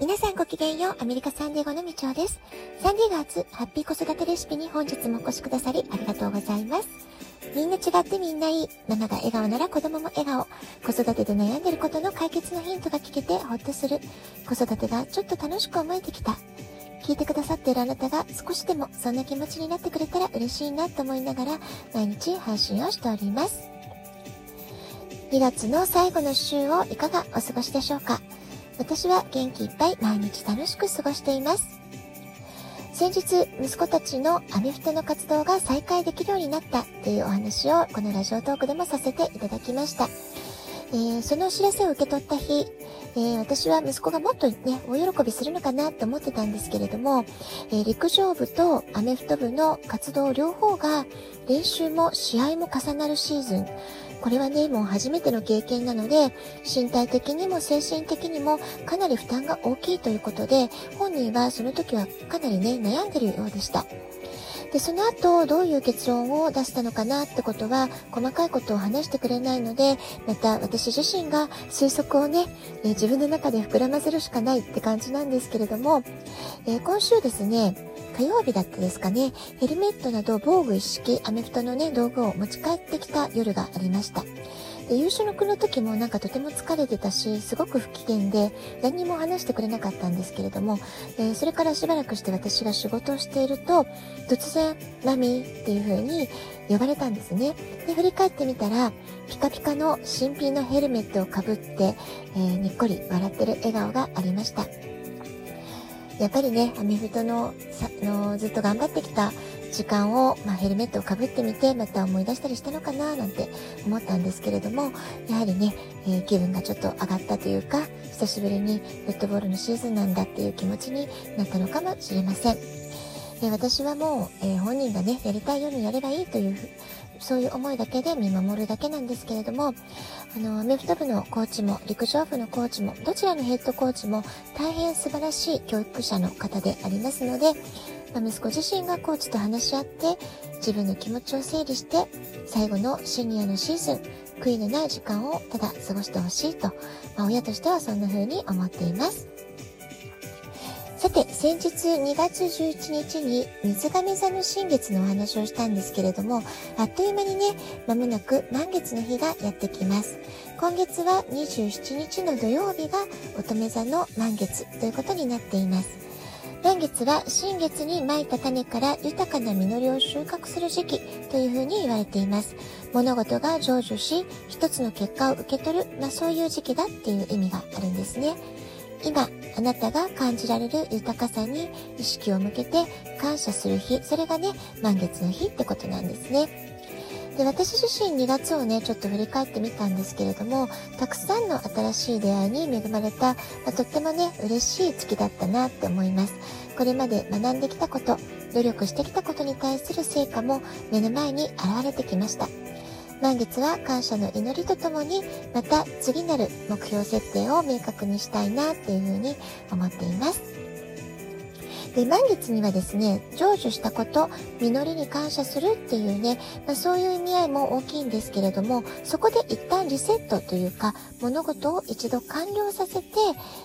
皆さんごきげんよう、アメリカサンディエゴのみちおです。サンディエゴ初ハッピー子育てレシピに本日もお越しくださりありがとうございます。みんな違ってみんないい。ママが笑顔なら子供も笑顔。子育てで悩んでることの解決のヒントが聞けてほっとする。子育てがちょっと楽しく思えてきた。聞いてくださっているあなたが少しでもそんな気持ちになってくれたら嬉しいなと思いながら毎日配信をしております。2月の最後の週をいかがお過ごしでしょうか？私は元気いっぱい毎日楽しく過ごしています。先日、息子たちのアメフトの活動が再開できるようになったというお話をこのラジオトークでもさせていただきました。えー、そのお知らせを受け取った日、えー、私は息子がもっとね、お喜びするのかなと思ってたんですけれども、えー、陸上部とアメフト部の活動両方が練習も試合も重なるシーズン、これはね、もう初めての経験なので、身体的にも精神的にもかなり負担が大きいということで、本人はその時はかなりね、悩んでるようでした。で、その後、どういう結論を出したのかなってことは、細かいことを話してくれないので、また私自身が推測をね、え自分の中で膨らませるしかないって感じなんですけれども、えー、今週ですね、火曜日だったですかね、ヘルメットなど防具一式アメフトのね、道具を持ち帰ってきた夜がありました。で、優勝の句の時もなんかとても疲れてたし、すごく不機嫌で、何も話してくれなかったんですけれども、えー、それからしばらくして私が仕事をしていると、突然、マミーっていう風に呼ばれたんですね。で、振り返ってみたら、ピカピカの新品のヘルメットをかぶって、えー、にっこり笑ってる笑顔がありました。やっぱりね、アメフトの、のずっと頑張ってきた時間を、まあ、ヘルメットをかぶってみて、また思い出したりしたのかななんて思ったんですけれども、やはりね、えー、気分がちょっと上がったというか、久しぶりにフットボールのシーズンなんだっていう気持ちになったのかもしれません。え私はもう、えー、本人がね、やりたいようにやればいいというそういう思いだけで見守るだけなんですけれども、あの、アメフト部のコーチも、陸上部のコーチも、どちらのヘッドコーチも大変素晴らしい教育者の方でありますので、ま、息子自身がコーチと話し合って、自分の気持ちを整理して、最後のシニアのシーズン、悔いのない時間をただ過ごしてほしいと、まあ、親としてはそんな風に思っています。さて、先日2月11日に水亀座の新月のお話をしたんですけれども、あっという間にね、まもなく満月の日がやってきます。今月は27日の土曜日が乙女座の満月ということになっています。満月は新月に蒔いた種から豊かな実りを収穫する時期というふうに言われています。物事が成就し、一つの結果を受け取る、まあそういう時期だっていう意味があるんですね。今、あなたが感じられる豊かさに意識を向けて感謝する日、それがね、満月の日ってことなんですね。で、私自身2月をね、ちょっと振り返ってみたんですけれども、たくさんの新しい出会いに恵まれた、まあ、とってもね、嬉しい月だったなって思います。これまで学んできたこと、努力してきたことに対する成果も目の前に現れてきました。満月は感謝の祈りとともに、また次なる目標設定を明確にしたいなっていうふうに思っています。で、満月にはですね、成就したこと、実りに感謝するっていうね、まあ、そういう意味合いも大きいんですけれども、そこで一旦リセットというか、物事を一度完了させて、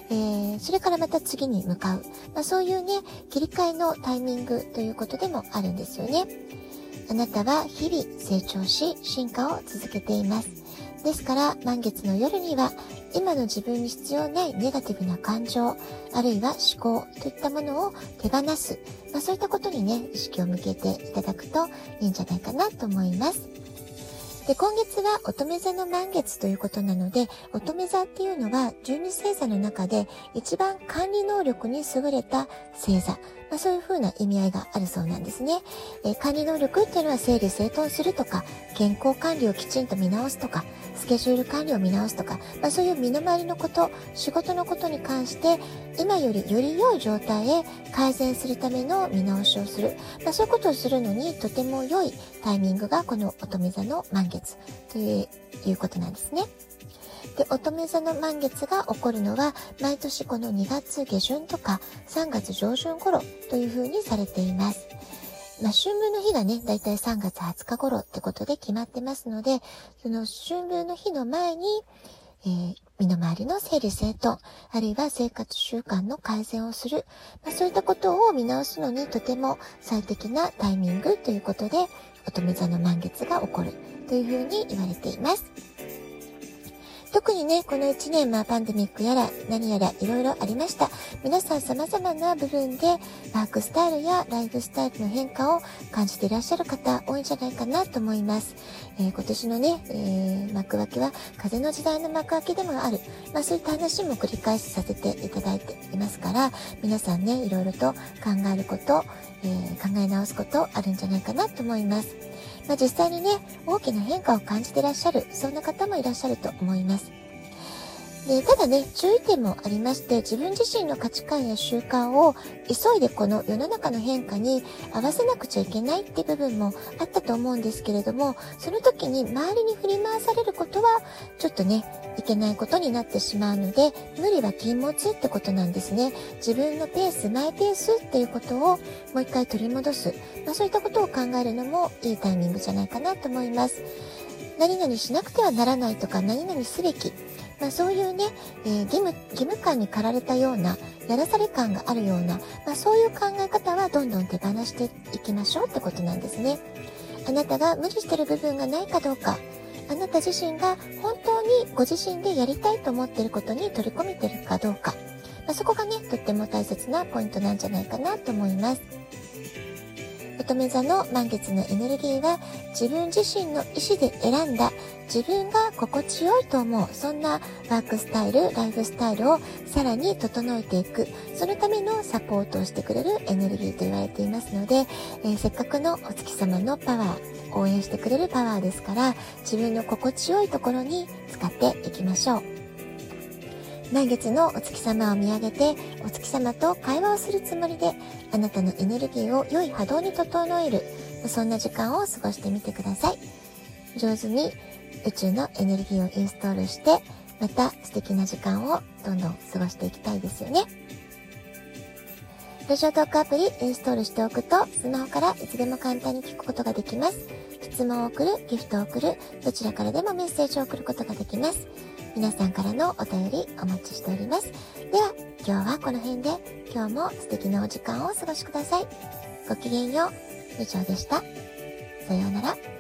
えー、それからまた次に向かう。まあ、そういうね、切り替えのタイミングということでもあるんですよね。あなたは日々成長し進化を続けています。ですから満月の夜には今の自分に必要ないネガティブな感情、あるいは思考といったものを手放す、まあ、そういったことにね、意識を向けていただくといいんじゃないかなと思います。で、今月は乙女座の満月ということなので、乙女座っていうのは12星座の中で一番管理能力に優れた星座。まあ、そういう風な意味合いがあるそうなんですね。えー、管理能力っていうのは整理整頓するとか、健康管理をきちんと見直すとか、スケジュール管理を見直すとか、まあ、そういう身の回りのこと、仕事のことに関して、今よりより良い状態へ改善するための見直しをする。まあ、そういうことをするのにとても良いタイミングがこの乙女座の満月ということなんですね。で、乙女座の満月が起こるのは、毎年この2月下旬とか3月上旬頃という風にされています。まあ、春分の日がね、だいたい3月20日頃ってことで決まってますので、その春分の日の前に、えー、身の回りの整理整頓、あるいは生活習慣の改善をする、まあ、そういったことを見直すのにとても最適なタイミングということで、乙女座の満月が起こるというふうに言われています。特にね、この1年、まあ、パンデミックやら何やらいろいろありました。皆さん様々な部分で、ワークスタイルやライフスタイルの変化を感じていらっしゃる方、多いんじゃないかなと思います。えー、今年のね、えー、幕開けは風の時代の幕開けでもある。まあ、そういった話も繰り返しさせていただいていますから、皆さんね、いろいろと考えること、えー、考え直すことあるんじゃないかなと思います。まあ、実際にね、大きな変化を感じてらっしゃる、そんな方もいらっしゃると思います。で、ただね、注意点もありまして、自分自身の価値観や習慣を急いでこの世の中の変化に合わせなくちゃいけないって部分もあったと思うんですけれども、その時に周りに振り回されることは、ちょっとね、いけないことになってしまうので、無理は禁物ってことなんですね。自分のペース、マイペースっていうことをもう一回取り戻す。まあそういったことを考えるのもいいタイミングじゃないかなと思います。何々しなくてはならないとか、何々すべき。まあ、そういうね、えー、義務、義務感に駆られたような、やらされ感があるような、まあ、そういう考え方はどんどん手放していきましょうってことなんですね。あなたが無理してる部分がないかどうか、あなた自身が本当にご自身でやりたいと思っていることに取り込めてるかどうか、まあ、そこがね、とっても大切なポイントなんじゃないかなと思います。乙女座の満月のエネルギーは自分自身の意思で選んだ自分が心地よいと思うそんなワークスタイル、ライフスタイルをさらに整えていくそのためのサポートをしてくれるエネルギーと言われていますので、えー、せっかくのお月様のパワー応援してくれるパワーですから自分の心地よいところに使っていきましょう。満月のお月様を見上げて、お月様と会話をするつもりで、あなたのエネルギーを良い波動に整える、そんな時間を過ごしてみてください。上手に宇宙のエネルギーをインストールして、また素敵な時間をどんどん過ごしていきたいですよね。ラジオトークアプリインストールしておくと、スマホからいつでも簡単に聞くことができます。質問を送る、ギフトを送る、どちらからでもメッセージを送ることができます。皆さんからのお便りお待ちしております。では、今日はこの辺で、今日も素敵なお時間をお過ごしください。ごきげんよう。以上でした。さようなら。